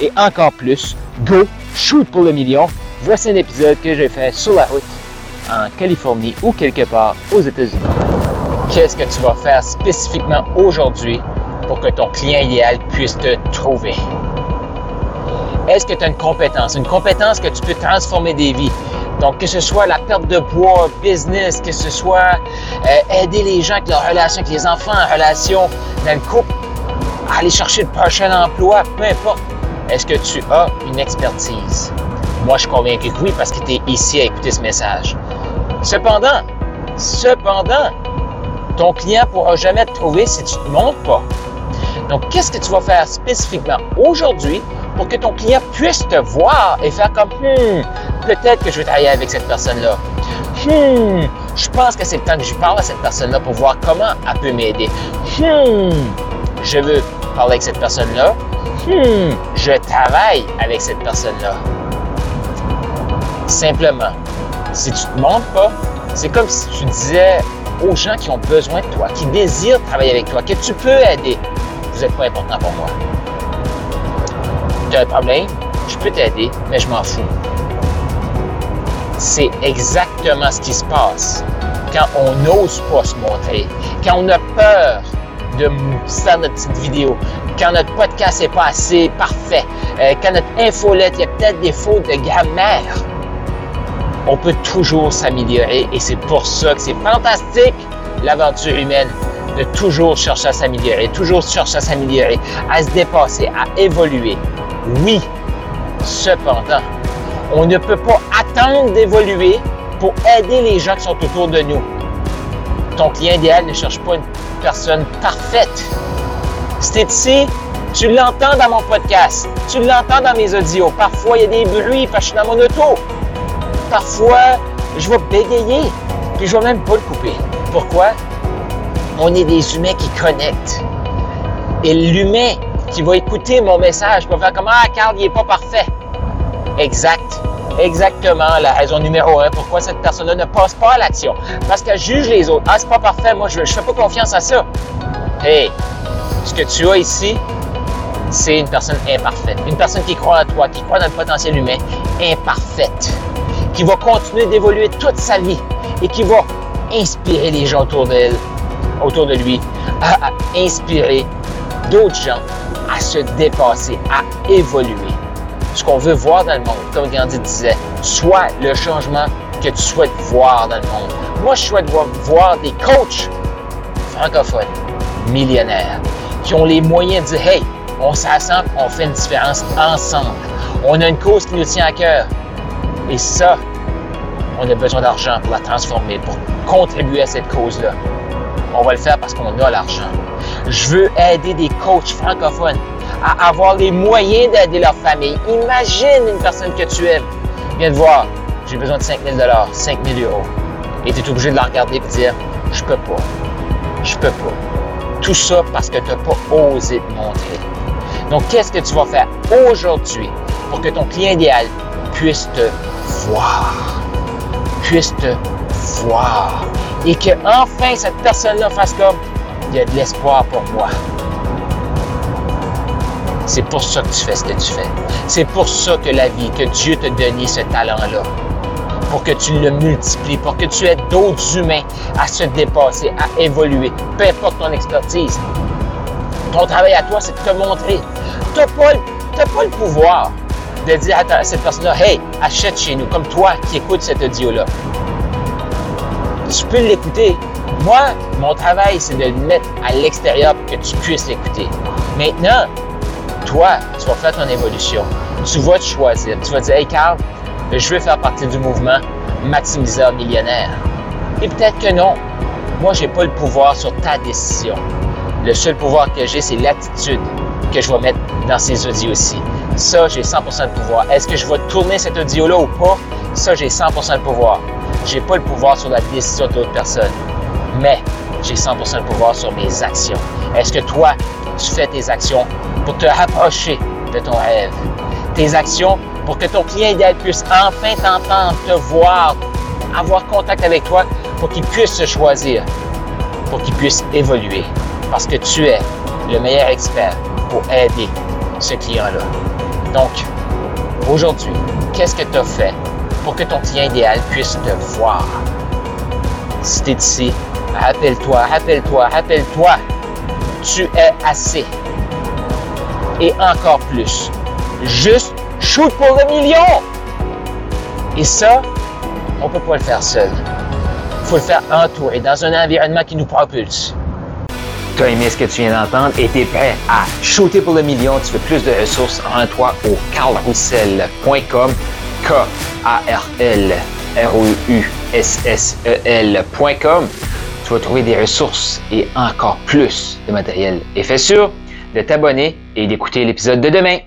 et encore plus, go, shoot pour le million. Voici un épisode que j'ai fait sur la route en Californie ou quelque part aux États-Unis. Qu'est-ce que tu vas faire spécifiquement aujourd'hui pour que ton client idéal puisse te trouver? Est-ce que tu as une compétence, une compétence que tu peux transformer des vies? Donc, que ce soit la perte de poids, business, que ce soit euh, aider les gens avec leurs relations avec les enfants, en relation dans le couple, aller chercher le prochain emploi, peu importe. Est-ce que tu as une expertise? Moi, je suis que oui parce que tu es ici à écouter ce message. Cependant, cependant, ton client ne pourra jamais te trouver si tu ne te montres pas. Donc, qu'est-ce que tu vas faire spécifiquement aujourd'hui pour que ton client puisse te voir et faire comme, hmm, peut-être que je vais travailler avec cette personne-là. Hmm, je pense que c'est le temps que je parle à cette personne-là pour voir comment elle peut m'aider. Hmm, je veux parler avec cette personne-là hmm, je travaille avec cette personne-là. Simplement, si tu ne te montres pas, c'est comme si tu disais aux gens qui ont besoin de toi, qui désirent travailler avec toi, que tu peux aider. Vous n'êtes pas important pour moi. Tu as un problème, je peux t'aider, mais je m'en fous. C'est exactement ce qui se passe quand on n'ose pas se montrer, quand on a peur de faire notre petite vidéo, quand notre podcast n'est pas assez parfait, euh, quand notre infolette, il y a peut-être des fautes de grammaire, on peut toujours s'améliorer et c'est pour ça que c'est fantastique l'aventure humaine de toujours chercher à s'améliorer, toujours chercher à s'améliorer, à se dépasser, à évoluer. Oui, cependant, on ne peut pas attendre d'évoluer pour aider les gens qui sont autour de nous. Ton client idéal ne cherche pas une personne parfaite. C'est ici, tu l'entends dans mon podcast, tu l'entends dans mes audios. Parfois, il y a des bruits parce que je suis dans mon auto. Parfois, je vais bégayer, puis je vais même pas le couper. Pourquoi? On est des humains qui connectent. Et l'humain qui va écouter mon message va faire comme Ah, Carl, il n'est pas parfait. Exact. Exactement la raison numéro un pourquoi cette personne-là ne passe pas à l'action. Parce qu'elle juge les autres. Ah, c'est pas parfait, moi, je ne fais pas confiance à ça. Hey, ce que tu as ici, c'est une personne imparfaite. Une personne qui croit en toi, qui croit dans le potentiel humain, imparfaite, qui va continuer d'évoluer toute sa vie et qui va inspirer les gens autour d'elle, autour de lui, à, inspirer d'autres gens à se dépasser, à évoluer. Ce qu'on veut voir dans le monde, comme Gandhi disait, soit le changement que tu souhaites voir dans le monde. Moi, je souhaite voir des coachs francophones, millionnaires, qui ont les moyens de dire Hey, on s'assemble, on fait une différence ensemble. On a une cause qui nous tient à cœur. Et ça, on a besoin d'argent pour la transformer, pour contribuer à cette cause-là. On va le faire parce qu'on a l'argent. Je veux aider des coachs francophones à avoir les moyens d'aider leur famille. Imagine une personne que tu aimes. Viens te voir, j'ai besoin de 5 000 5 000 euros. Et tu es obligé de la regarder et de dire, je peux pas. Je peux pas. Tout ça parce que tu n'as pas osé te montrer. Donc, qu'est-ce que tu vas faire aujourd'hui pour que ton client idéal puisse te voir? Puisse te voir. Et que enfin cette personne-là fasse comme il y a de l'espoir pour moi. C'est pour ça que tu fais ce que tu fais. C'est pour ça que la vie, que Dieu t'a donné ce talent-là pour que tu le multiplies, pour que tu aides d'autres humains à se dépasser, à évoluer, peu importe ton expertise. Ton travail à toi, c'est de te montrer. Tu n'as pas, pas, le pouvoir de dire à, cette personne-là, hey, achète chez nous, comme toi qui écoutes cet audio-là. Tu peux l'écouter. Moi, mon travail, c'est de le mettre à l'extérieur pour que tu puisses l'écouter. Maintenant, toi, tu vas faire ton évolution. Tu vas te choisir. Tu vas dire, hey Carl, je veux faire partie du mouvement maximiseur millionnaire. Et peut-être que non. Moi, je n'ai pas le pouvoir sur ta décision. Le seul pouvoir que j'ai, c'est l'attitude que je vais mettre dans ces audios aussi. Ça, j'ai 100% de pouvoir. Est-ce que je vais tourner cet audio-là ou pas? Ça, j'ai 100% de pouvoir. J'ai pas le pouvoir sur la décision d'autres personnes, mais j'ai 100% de pouvoir sur mes actions. Est-ce que toi, tu fais tes actions pour te rapprocher de ton rêve? Tes actions pour que ton client idéal puisse enfin t'entendre, te voir, avoir contact avec toi pour qu'il puisse se choisir, pour qu'il puisse évoluer. Parce que tu es le meilleur expert pour aider ce client-là. Donc, aujourd'hui, qu'est-ce que tu as fait pour que ton client idéal puisse te voir? Si tu es ici, rappelle-toi, rappelle-toi, rappelle-toi, tu es assez. Et encore plus. Juste shoot pour le million! Et ça, on ne peut pas le faire seul. Il faut le faire entouré, dans un environnement qui nous propulse. Tu as aimé ce que tu viens d'entendre et tu es prêt à shooter pour le million. Tu veux plus de ressources en toi au carlroussel.com. K-A-R-L-R-O-U-S-S-E-L.com. Tu vas trouver des ressources et encore plus de matériel. Et fais sûr de t'abonner et d'écouter l'épisode de demain.